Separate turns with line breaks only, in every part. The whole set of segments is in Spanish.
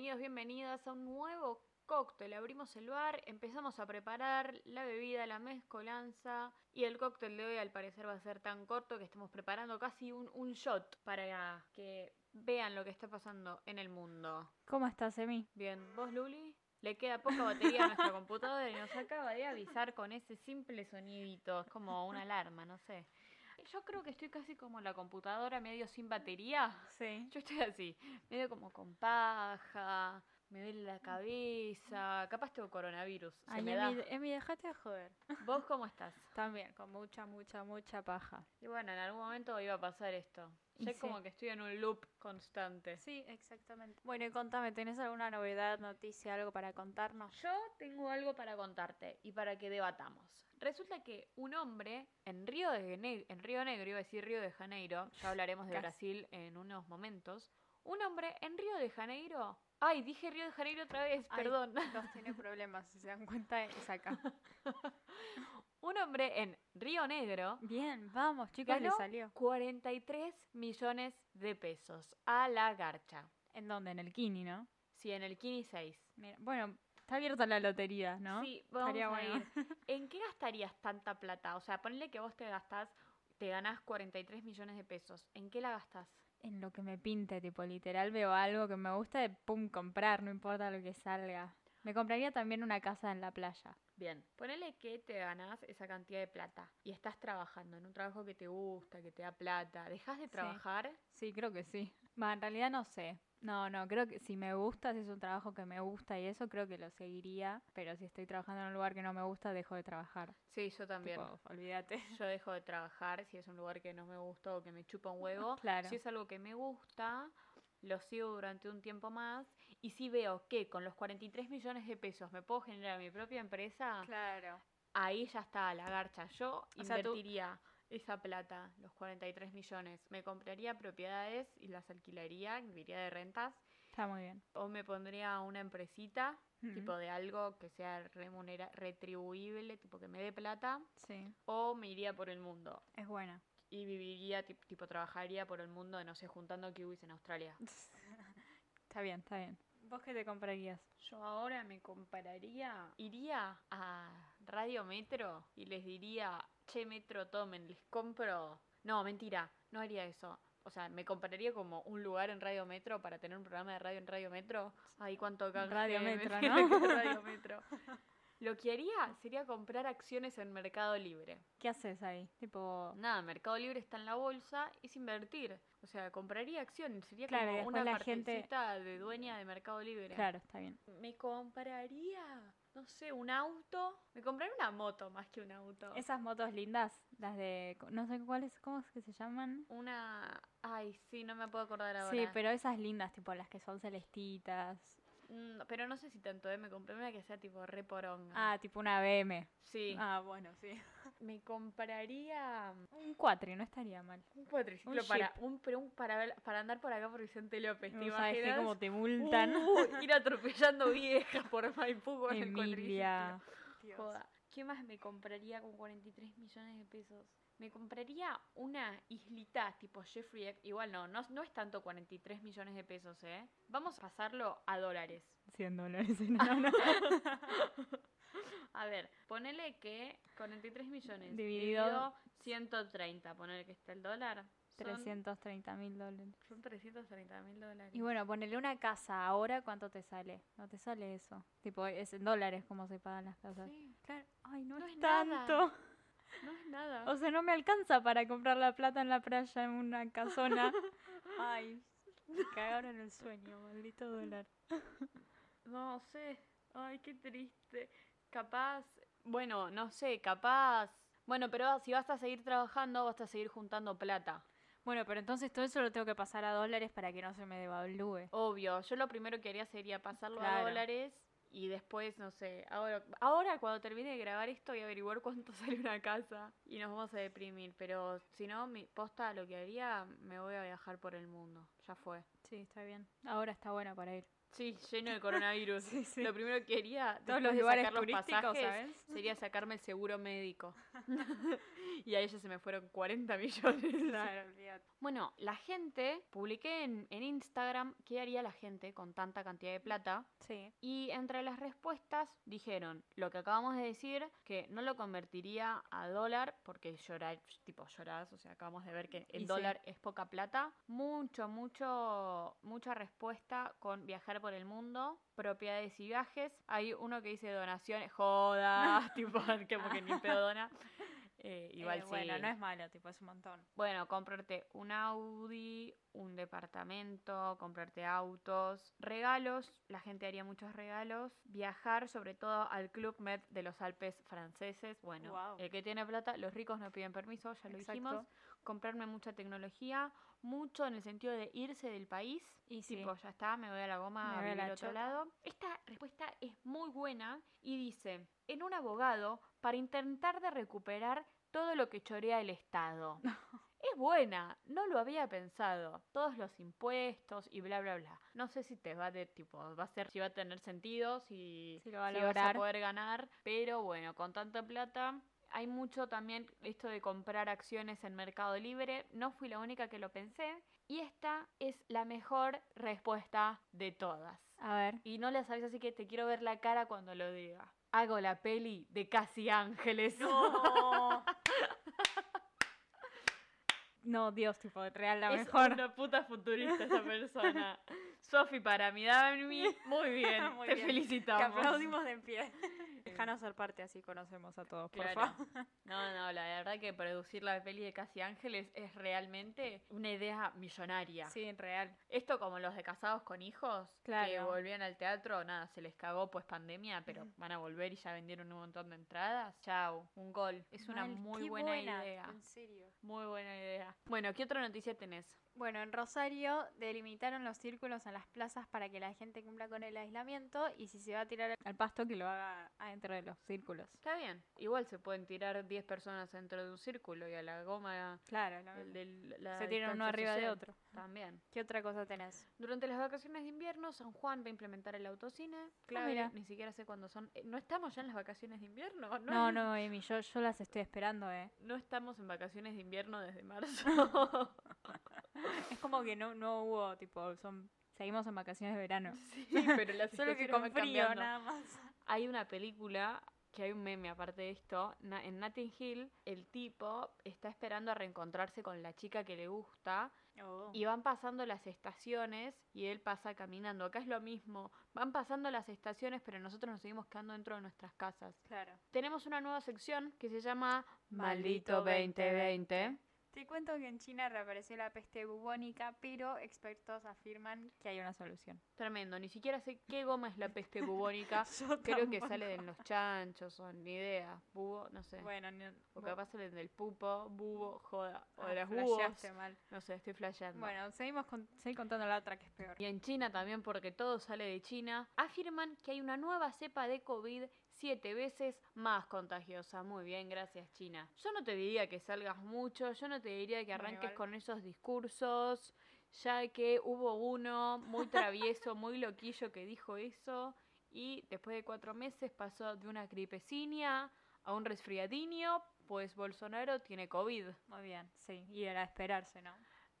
bienvenidos, bienvenidas a un nuevo cóctel. Abrimos el bar, empezamos a preparar la bebida, la mezcolanza y el cóctel de hoy al parecer va a ser tan corto que estamos preparando casi un, un shot para que vean lo que está pasando en el mundo.
¿Cómo estás, Emi?
Bien, ¿vos, Luli? Le queda poca batería a nuestra computadora y nos acaba de avisar con ese simple sonidito. Es como una alarma, no sé. Yo creo que estoy casi como la computadora, medio sin batería.
Sí.
Yo estoy así, medio como con paja, me duele la cabeza, capaz tengo coronavirus, se
Ay,
me da.
Emi, Emi, dejate de joder.
¿Vos cómo estás?
También, con mucha, mucha, mucha paja.
Y bueno, en algún momento iba a pasar esto. Ya
sí.
como que estoy en un loop constante.
Sí, exactamente. Bueno, y contame, ¿tenés alguna novedad, noticia, algo para contarnos?
Yo tengo algo para contarte y para que debatamos. Resulta que un hombre en Río, de Ne- en Río Negro, iba a decir Río de Janeiro, ya hablaremos de. Brasil en unos momentos. Un hombre en Río de Janeiro. Ay, dije Río de Janeiro otra vez,
Ay,
perdón.
Los tiene problemas, si se dan cuenta, es acá.
Un hombre en Río Negro
Bien, vamos, chicos, le
ganó
salió.
43 millones de pesos a la garcha.
¿En dónde? En el Kini, ¿no?
Sí, en el Kini 6.
Mira, bueno, está abierta la lotería, ¿no?
Sí, vamos
Estaría
a
bueno.
ir. ¿En qué gastarías tanta plata? O sea, ponle que vos te gastás, te ganás 43 millones de pesos. ¿En qué la gastás?
En lo que me pinte, tipo, literal veo algo que me gusta de pum, comprar, no importa lo que salga. Me compraría también una casa en la playa.
Bien, ponele que te ganás esa cantidad de plata y estás trabajando en un trabajo que te gusta, que te da plata. ¿Dejas de
Sí.
trabajar?
Sí, creo que sí. Va, en realidad no sé. No, no, creo que si me gusta, si es un trabajo que me gusta y eso, creo que lo seguiría. Pero si estoy trabajando en un lugar que no me gusta, dejo de trabajar.
Sí, yo también.
Tipo, olvídate.
Yo dejo de trabajar si es un lugar que no me gusta o que me chupa un huevo.
Claro.
Si es algo que me gusta, lo sigo durante un tiempo más. Y si veo que con los 43 millones de pesos me puedo generar mi propia empresa,
Claro.
ahí ya está la garcha. Yo
O sea, tú-
invertiría esa plata, los 43 millones. Me compraría propiedades y las alquilaría, viviría de rentas.
Está muy bien.
O me pondría una empresita, tipo de algo que sea remunera retribuible, tipo que me dé plata.
Sí,
O me iría por el mundo
es buena.
y viviría, tip- tipo, trabajaría por el mundo, no sé, juntando kiwis en Australia.
Está bien, está bien. ¿Vos qué te comprarías?
Yo ahora me compararía, iría a Radio Metro y les diría, che Metro, tomen, les compro... No, mentira, no haría eso. O sea, me compraría como un lugar en Radio Metro para tener un programa de radio en Radio Metro. Ay, cuánto canje
Radio Metro, ¿no?
Radio Metro. Lo que haría sería comprar acciones en Mercado Libre.
¿Qué haces ahí? Tipo,
Nada, Mercado Libre está en la bolsa, es invertir. O sea, compraría acciones, sería
Claro,
como una
la gente-
partecita de dueña de Mercado Libre.
claro, está bien.
Me compraría, no sé, un auto. Me compraría una moto más que un auto.
Esas motos lindas, las de, no sé cuáles, ¿cómo es que se llaman?
Una... Ay, sí, no me puedo acordar ahora.
Sí, pero esas lindas, tipo las que son celestitas.
Mm, pero no sé si tanto, ¿eh? Me compré una que sea tipo re poronga.
Ah, tipo una BM.
sí.
Ah, bueno, sí.
Me compraría
Un cuatri, no estaría mal.
un cuatriciclo
Un
para,
jeep.
un, pero un para, para andar por acá por Vicente López. ¿Te imaginas?
como te multan.
Uh, ir atropellando viejas por Maipú con el cuatriciclo. Joda. ¿Qué más me compraría con 43 millones de pesos? Me compraría una islita tipo Jeffrey Igual no, no, no es tanto 43 millones de pesos, ¿eh? Vamos a pasarlo a dólares.
100 dólares. No, no.
A ver, ponele que 43 millones
Dividido-
dividido 130, ponele que está el dólar. Son,
330 mil dólares.
son 330 mil dólares.
Y bueno, ponerle una casa ahora, ¿cuánto te sale? No te sale eso. Tipo, es en dólares como se pagan las casas.
Sí.
Claro. Ay, no,
No
es
es nada. No es nada.
O sea, no me alcanza para comprar la plata en la playa en una casona. Ay, me cagaron el sueño, maldito dólar.
No sé. Ay, qué triste. Capaz. Bueno, no sé, capaz. Bueno, pero si vas a seguir trabajando, vas a seguir juntando plata.
Bueno, pero entonces todo eso lo tengo que pasar a dólares para que no se me devalúe.
Obvio. Yo lo primero que haría sería pasarlo a dólares. Y después, no sé, ahora, ahora cuando termine de grabar esto voy a averiguar cuánto sale una casa y nos vamos a deprimir. Pero si no, mi posta lo que haría, me voy a viajar por el mundo. Ya fue.
Sí, está bien. Ahora está bueno para ir.
Sí, lleno de coronavirus.
Sí, sí.
Lo primero que haría
Todos los
de
lugares
sacar los
turísticos,
pasajes,
¿sabes?
sería sacarme el seguro médico. y a ella se me fueron 40 millones.
Claro.
Bueno, la gente, publiqué en, en Instagram qué haría la gente con tanta cantidad de plata.
Sí.
Y entre las respuestas dijeron lo que acabamos de decir, que no lo convertiría a dólar porque llorar, tipo llorás, o sea, acabamos de ver que el
Y sí.
dólar es poca plata. Mucho, mucho, mucha respuesta con viajar por el mundo, propiedades y viajes. Hay uno que dice donaciones, joda, tipo, que porque ni pedo dona. Eh, igual
Eh,
sí.
Bueno, no es malo, tipo, es un montón.
Bueno, comprarte un Audi, un departamento, comprarte autos, regalos, la gente haría muchos regalos, viajar sobre todo al Club Med de los Alpes franceses, bueno, el que tiene plata, los ricos no piden permiso, ya lo dijimos,
Exacto.
comprarme mucha tecnología, mucho en el sentido de irse del país,
Y sí.
tipo, ya está, me voy a la goma
Me
a vivir
la
otro lado. Esta respuesta es muy buena y dice, en un abogado para intentar de recuperar todo lo que chorea el Estado. Es buena, no lo había pensado. Todos los impuestos y bla bla bla. No sé si te va a de tipo, va a ser, si va a tener sentido, si,
Si lo va a
si vas a poder ganar. Pero bueno, con tanta plata. Hay mucho también esto de comprar acciones en Mercado Libre. No fui la única que lo pensé. Y esta es la mejor respuesta de todas.
A ver.
Y no la sabes, así que te quiero ver la cara cuando lo diga. Hago la peli de Casi Ángeles.
No. no, Dios, tipo, real, la
es
mejor.
una puta futurista esa persona. Sofi, para mí, Dami, muy bien.
Muy
te
bien.
felicitamos.
Que aplaudimos de pie. Déjanos ser parte, así conocemos a todos, por favor.
No, no, la verdad que producir la peli de Casi Ángeles es realmente una idea millonaria.
Sí, en real.
Esto como los de casados con hijos, que volvían al teatro, nada, se les cagó pues pandemia, pero van a volver y ya vendieron un montón de entradas. Chau, un gol. Es una muy buena,
buena,
idea.
En serio.
Muy buena idea. Bueno, ¿qué otra noticia tenés?
Bueno, en Rosario delimitaron los círculos en las plazas para que la gente cumpla con el aislamiento y si se va a tirar al pasto que lo haga adentro de los círculos.
Está bien. Igual se pueden tirar 10 personas dentro de un círculo y a la goma
Claro,
el la
se tiran uno arriba de otro.
También.
¿Qué otra cosa tenés?
Durante las vacaciones de invierno, San Juan va a implementar el autocine. Clave,
mira.
ni siquiera sé cuándo son. Eh, ¿No estamos ya en las vacaciones de invierno? No,
No, no, Emi, yo, yo las estoy esperando, eh.
No estamos en vacaciones de invierno desde marzo.
Es como que no, no hubo, tipo, son seguimos en vacaciones de verano.
sí, pero las
Solo que con frío, nada más.
Hay una película que hay un meme aparte de esto. na- en Notting Hill, el tipo está esperando a reencontrarse con la chica que le gusta
Oh.
y van pasando las estaciones y él pasa caminando. Acá es lo mismo. Van pasando las estaciones, pero nosotros nos seguimos quedando dentro de nuestras casas.
Claro.
Tenemos una nueva sección que se llama
Maldito
Maldito 2020.
Te cuento que en China reapareció la peste bubónica, pero expertos afirman que hay una solución.
Tremendo. Ni siquiera sé qué goma es la peste bubónica.
Yo
Creo que sale de los chanchos o ni idea. Bubo, no sé.
Bueno, ni-
O capaz salen del pupo, bubo, joda. O
Ah,
de las bubos.
mal.
No sé, estoy flasheando.
Bueno, seguimos con, seguí contando la otra que es peor.
Y en China también, porque todo sale de China, afirman que hay una nueva cepa de COVID siete veces más contagiosa. Muy bien, gracias China. Yo no te diría que salgas mucho, yo no te diría que arranques con esos discursos, ya que hubo uno muy travieso, muy loquillo que dijo eso y después de cuatro meses pasó de una gripecinia a un resfriadinho, pues Bolsonaro tiene COVID.
Muy bien, sí, y era esperarse, ¿no?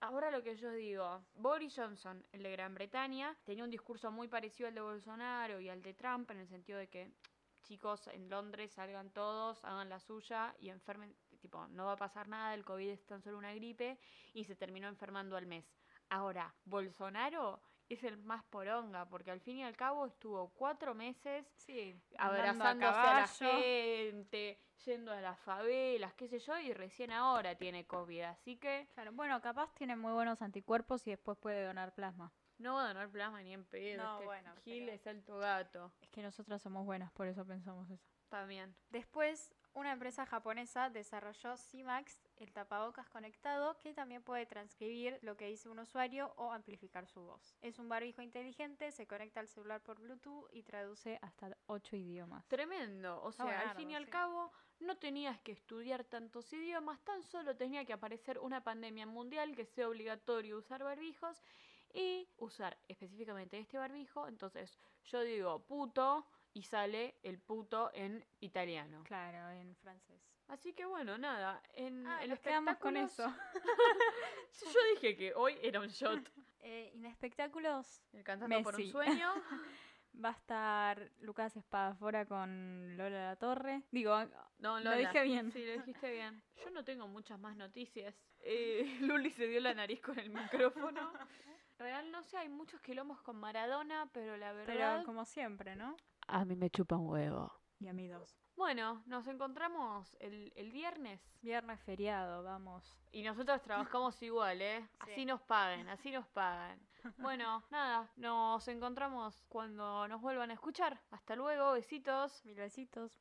Ahora lo que yo digo, Boris Johnson, el de Gran Bretaña, tenía un discurso muy parecido al de Bolsonaro y al de Trump en el sentido de que chicos en Londres salgan todos, hagan la suya y enfermen, tipo, no va a pasar nada, el COVID es tan solo una gripe y se terminó enfermando al mes. Ahora, Bolsonaro es el más poronga porque al fin y al cabo estuvo cuatro meses
Sí,
abrazándose a, la gente, yendo a las favelas, qué sé yo, y recién ahora tiene COVID, así que
Claro, bueno, capaz tiene muy buenos anticuerpos y después puede donar plasma.
No va a donar plasma ni en pedo.
No,
este
bueno,
Gil
pero-
es alto gato,
Es que nosotras somos buenas, por eso pensamos eso.
también.
Después, una empresa japonesa desarrolló CMAX, el tapabocas conectado, que también puede transcribir lo que dice un usuario o amplificar su voz. Es un barbijo inteligente, se conecta al celular por Bluetooth y traduce hasta 8 idiomas.
Tremendo, o sea, al fin y al
sí.
cabo no tenías que estudiar tantos idiomas, tan solo tenía que aparecer una pandemia mundial que sea obligatorio usar barbijos y usar específicamente este barbijo, entonces yo digo puto y sale el puto en italiano.
Claro, en francés.
Así que bueno, nada. En
Ah,
el
nos quedamos con eso.
Yo dije que hoy era un shot.
Eh, en espectáculos
El cantando por un
Messi.
sueño.
va a estar Lucas Espadafora con Lola La Torre. Digo,
No,
Lo
Lola.
dije bien.
Sí, lo dijiste bien. Yo no tengo muchas más noticias. Eh, Luli se dio la nariz con el micrófono. Real, no sé, hay muchos quilombos con Maradona, pero la verdad...
pero como siempre, ¿no?
A mí me chupa un huevo.
Y a mí dos.
Bueno, nos encontramos el, el viernes.
Viernes feriado, vamos.
Y nosotros trabajamos igual, ¿eh? Así
Sí.
nos pagan, así nos pagan. Bueno, nada, nos encontramos cuando nos vuelvan a escuchar. Hasta luego, besitos.
Mil besitos.